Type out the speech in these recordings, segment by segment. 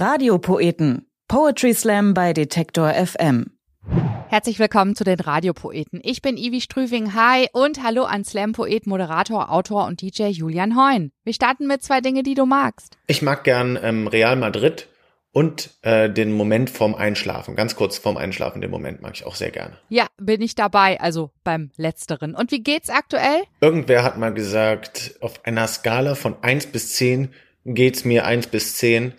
Radiopoeten. Poetry Slam bei Detektor FM. Herzlich willkommen zu den Radiopoeten. Ich bin Ivi Strüving. Hi und hallo an Slam-Poet, Moderator, Autor und DJ Julian Heun. Wir starten mit zwei Dinge, die du magst. Ich mag gern ähm, Real Madrid und äh, den Moment vorm Einschlafen. Ganz kurz vorm Einschlafen, den Moment mag ich auch sehr gerne. Ja, bin ich dabei, also beim letzteren. Und wie geht's aktuell? Irgendwer hat mal gesagt, auf einer Skala von eins bis zehn geht's mir eins bis zehn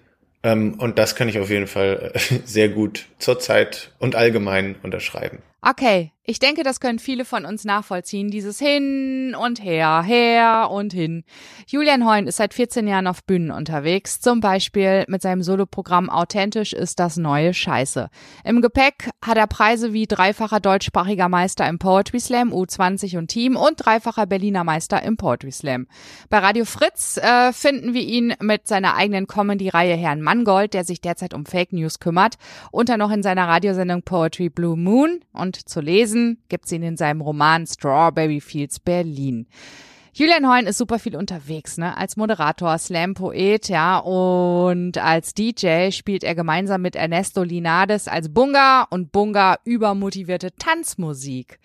ähm, und das kann ich auf jeden Fall äh, sehr gut zurzeit und allgemein unterschreiben. Okay, ich denke, das können viele von uns nachvollziehen, dieses Hin und Her, her und hin. Julian Heun ist seit 14 Jahren auf Bühnen unterwegs, zum Beispiel mit seinem Soloprogramm Authentisch ist das neue Scheiße. Im Gepäck hat er Preise wie dreifacher deutschsprachiger Meister im Poetry Slam, U20 und Team und dreifacher Berliner Meister im Poetry Slam. Bei Radio Fritz äh, finden wir ihn mit seiner eigenen Comedy-Reihe Herrn Mangold, der sich derzeit um Fake News kümmert, und dann noch in seiner Radiosendung Poetry Blue Moon und zu lesen Lesen gibt's ihn in seinem Roman Strawberry Fields Berlin. Julian Heun ist super viel unterwegs, ne? Als Moderator, Slam-Poet, ja, und als DJ spielt er gemeinsam mit Ernesto Linades als Bunga und Bunga übermotivierte Tanzmusik.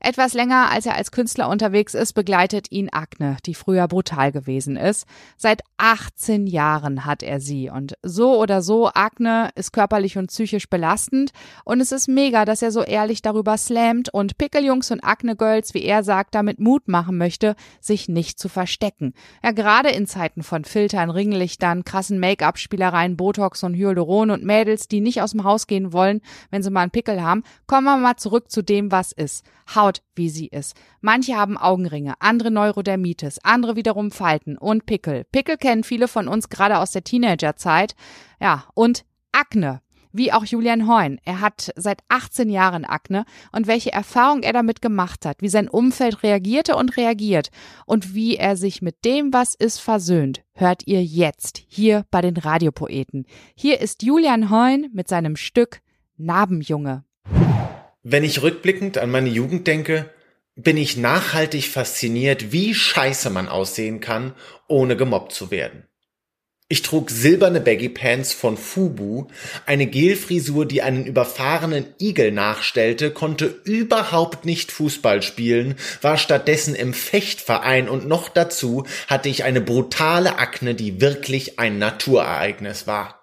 Etwas länger, als er als Künstler unterwegs ist, begleitet ihn Agne, die früher brutal gewesen ist. Seit 18 Jahren hat er sie und so oder so, Agne ist körperlich und psychisch belastend und es ist mega, dass er so ehrlich darüber slammt und Pickeljungs und Agne-Girls, wie er sagt, damit Mut machen möchte, sich nicht zu verstecken. Ja, gerade in Zeiten von Filtern, Ringlichtern, krassen Make-up-Spielereien, Botox und Hyaluron und Mädels, die nicht aus dem Haus gehen wollen, wenn sie mal einen Pickel haben, kommen wir mal zurück zu dem, was ist. Haut, wie sie ist. Manche haben Augenringe, andere Neurodermitis, andere wiederum Falten und Pickel. Pickel kennen viele von uns gerade aus der Teenagerzeit. Ja, und Akne. Wie auch Julian Heun. Er hat seit 18 Jahren Akne und welche Erfahrung er damit gemacht hat, wie sein Umfeld reagierte und reagiert und wie er sich mit dem, was ist, versöhnt, hört ihr jetzt hier bei den Radiopoeten. Hier ist Julian Heun mit seinem Stück Narbenjunge. Wenn ich rückblickend an meine Jugend denke, bin ich nachhaltig fasziniert, wie scheiße man aussehen kann, ohne gemobbt zu werden. Ich trug silberne Baggy Pants von Fubu, eine Gelfrisur, die einen überfahrenen Igel nachstellte, konnte überhaupt nicht Fußball spielen, war stattdessen im Fechtverein und noch dazu hatte ich eine brutale Akne, die wirklich ein Naturereignis war.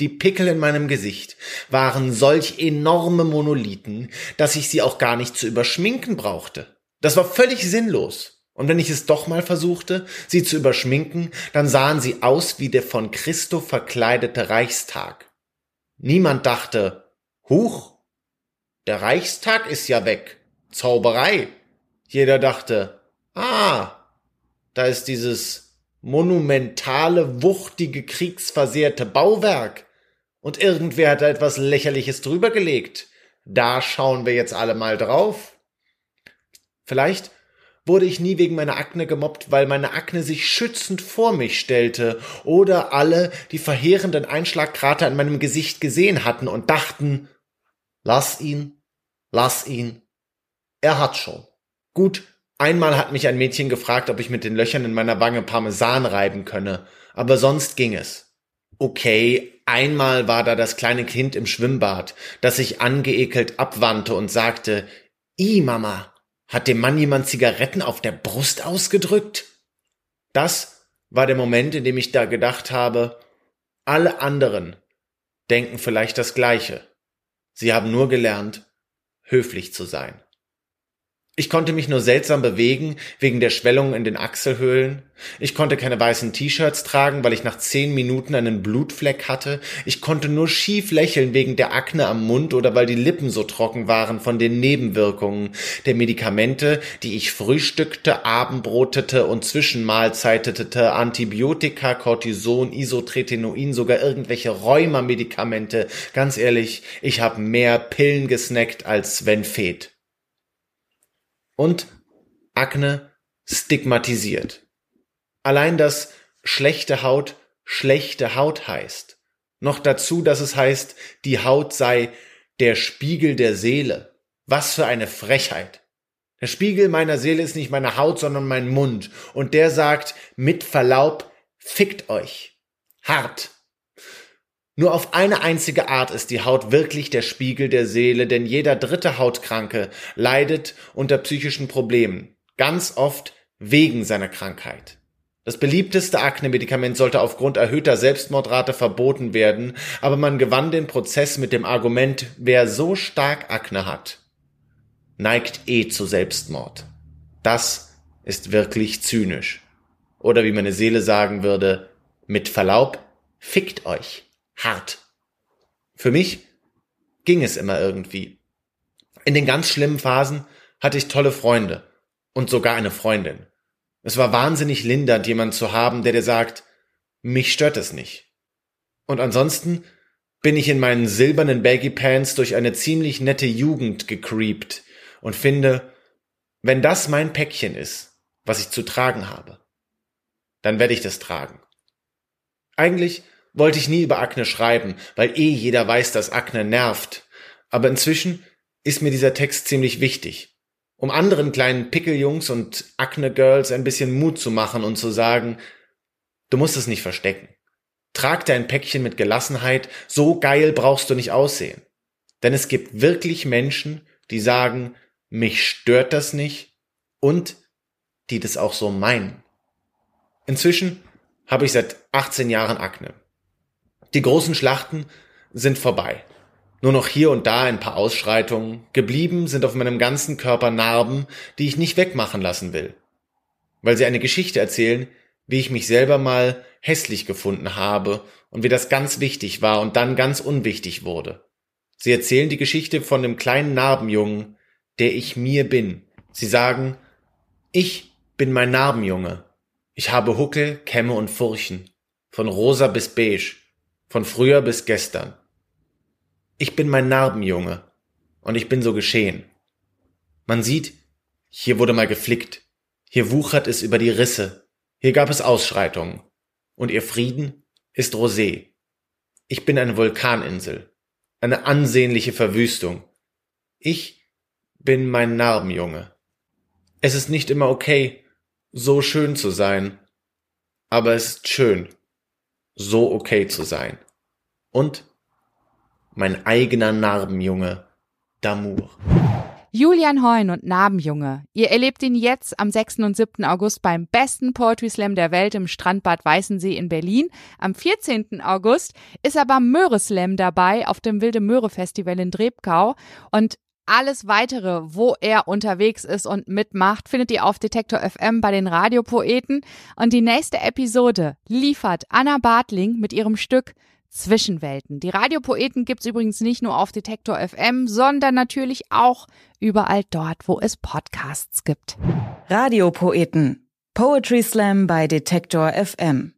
Die Pickel in meinem Gesicht waren solch enorme Monolithen, dass ich sie auch gar nicht zu überschminken brauchte. Das war völlig sinnlos. Und wenn ich es doch mal versuchte, sie zu überschminken, dann sahen sie aus wie der von Christo verkleidete Reichstag. Niemand dachte, Huch, der Reichstag ist ja weg. Zauberei. Jeder dachte, ah, da ist dieses monumentale, wuchtige, kriegsversehrte Bauwerk. Und irgendwer hat da etwas Lächerliches drüber gelegt. Da schauen wir jetzt alle mal drauf. Vielleicht wurde ich nie wegen meiner Akne gemobbt, weil meine Akne sich schützend vor mich stellte oder alle die verheerenden Einschlagkrater in meinem Gesicht gesehen hatten und dachten, lass ihn, lass ihn. Er hat schon. Gut, Einmal hat mich ein Mädchen gefragt, ob ich mit den Löchern in meiner Wange Parmesan reiben könne, aber sonst ging es. Okay, einmal war da das kleine Kind im Schwimmbad, das sich angeekelt abwandte und sagte, I, Mama, hat dem Mann jemand Zigaretten auf der Brust ausgedrückt? Das war der Moment, in dem ich da gedacht habe, alle anderen denken vielleicht das Gleiche. Sie haben nur gelernt, höflich zu sein. Ich konnte mich nur seltsam bewegen wegen der Schwellungen in den Achselhöhlen. Ich konnte keine weißen T-Shirts tragen, weil ich nach zehn Minuten einen Blutfleck hatte. Ich konnte nur schief lächeln wegen der Akne am Mund oder weil die Lippen so trocken waren von den Nebenwirkungen der Medikamente, die ich frühstückte, abendbrotete und zwischenmahlzeitete, Antibiotika, Cortison, Isotretinoin, sogar irgendwelche Rheuma-Medikamente. Ganz ehrlich, ich habe mehr Pillen gesnackt als Sven Feth und Akne stigmatisiert. Allein dass schlechte Haut schlechte Haut heißt. Noch dazu, dass es heißt, die Haut sei der Spiegel der Seele. Was für eine Frechheit. Der Spiegel meiner Seele ist nicht meine Haut, sondern mein Mund. Und der sagt, mit Verlaub, fickt euch. Hart. Nur auf eine einzige Art ist die Haut wirklich der Spiegel der Seele, denn jeder dritte Hautkranke leidet unter psychischen Problemen, ganz oft wegen seiner Krankheit. Das beliebteste Akne-Medikament sollte aufgrund erhöhter Selbstmordrate verboten werden, aber man gewann den Prozess mit dem Argument, wer so stark Akne hat, neigt eh zu Selbstmord. Das ist wirklich zynisch. Oder wie meine Seele sagen würde, mit Verlaub, fickt euch hart. Für mich ging es immer irgendwie. In den ganz schlimmen Phasen hatte ich tolle Freunde und sogar eine Freundin. Es war wahnsinnig lindernd, jemand zu haben, der dir sagt, mich stört es nicht. Und ansonsten bin ich in meinen silbernen Baggy Pants durch eine ziemlich nette Jugend gecreept und finde, wenn das mein Päckchen ist, was ich zu tragen habe, dann werde ich das tragen. Eigentlich wollte ich nie über Akne schreiben, weil eh jeder weiß, dass Akne nervt. Aber inzwischen ist mir dieser Text ziemlich wichtig. Um anderen kleinen Pickeljungs und Akne-Girls ein bisschen Mut zu machen und zu sagen, du musst es nicht verstecken. Trag dein Päckchen mit Gelassenheit, so geil brauchst du nicht aussehen. Denn es gibt wirklich Menschen, die sagen, mich stört das nicht und die das auch so meinen. Inzwischen habe ich seit 18 Jahren Akne. Die großen Schlachten sind vorbei. Nur noch hier und da ein paar Ausschreitungen. Geblieben sind auf meinem ganzen Körper Narben, die ich nicht wegmachen lassen will. Weil sie eine Geschichte erzählen, wie ich mich selber mal hässlich gefunden habe und wie das ganz wichtig war und dann ganz unwichtig wurde. Sie erzählen die Geschichte von dem kleinen Narbenjungen, der ich mir bin. Sie sagen, ich bin mein Narbenjunge. Ich habe Huckel, Kämme und Furchen. Von rosa bis beige. Von früher bis gestern. Ich bin mein Narbenjunge. Und ich bin so geschehen. Man sieht, hier wurde mal geflickt. Hier wuchert es über die Risse. Hier gab es Ausschreitungen. Und ihr Frieden ist Rosé. Ich bin eine Vulkaninsel. Eine ansehnliche Verwüstung. Ich bin mein Narbenjunge. Es ist nicht immer okay, so schön zu sein. Aber es ist schön, so okay zu sein und mein eigener Narbenjunge, Damour. Julian Heun und Narbenjunge. Ihr erlebt ihn jetzt am 6. und 7. August beim besten Poetry Slam der Welt im Strandbad Weißensee in Berlin. Am 14. August ist er beim Möhre Slam dabei auf dem Wilde Möhre Festival in Drebkau und alles weitere, wo er unterwegs ist und mitmacht, findet ihr auf Detektor FM bei den Radiopoeten. Und die nächste Episode liefert Anna Bartling mit ihrem Stück Zwischenwelten. Die Radiopoeten gibt's übrigens nicht nur auf Detektor FM, sondern natürlich auch überall dort, wo es Podcasts gibt. Radiopoeten. Poetry Slam bei Detektor FM.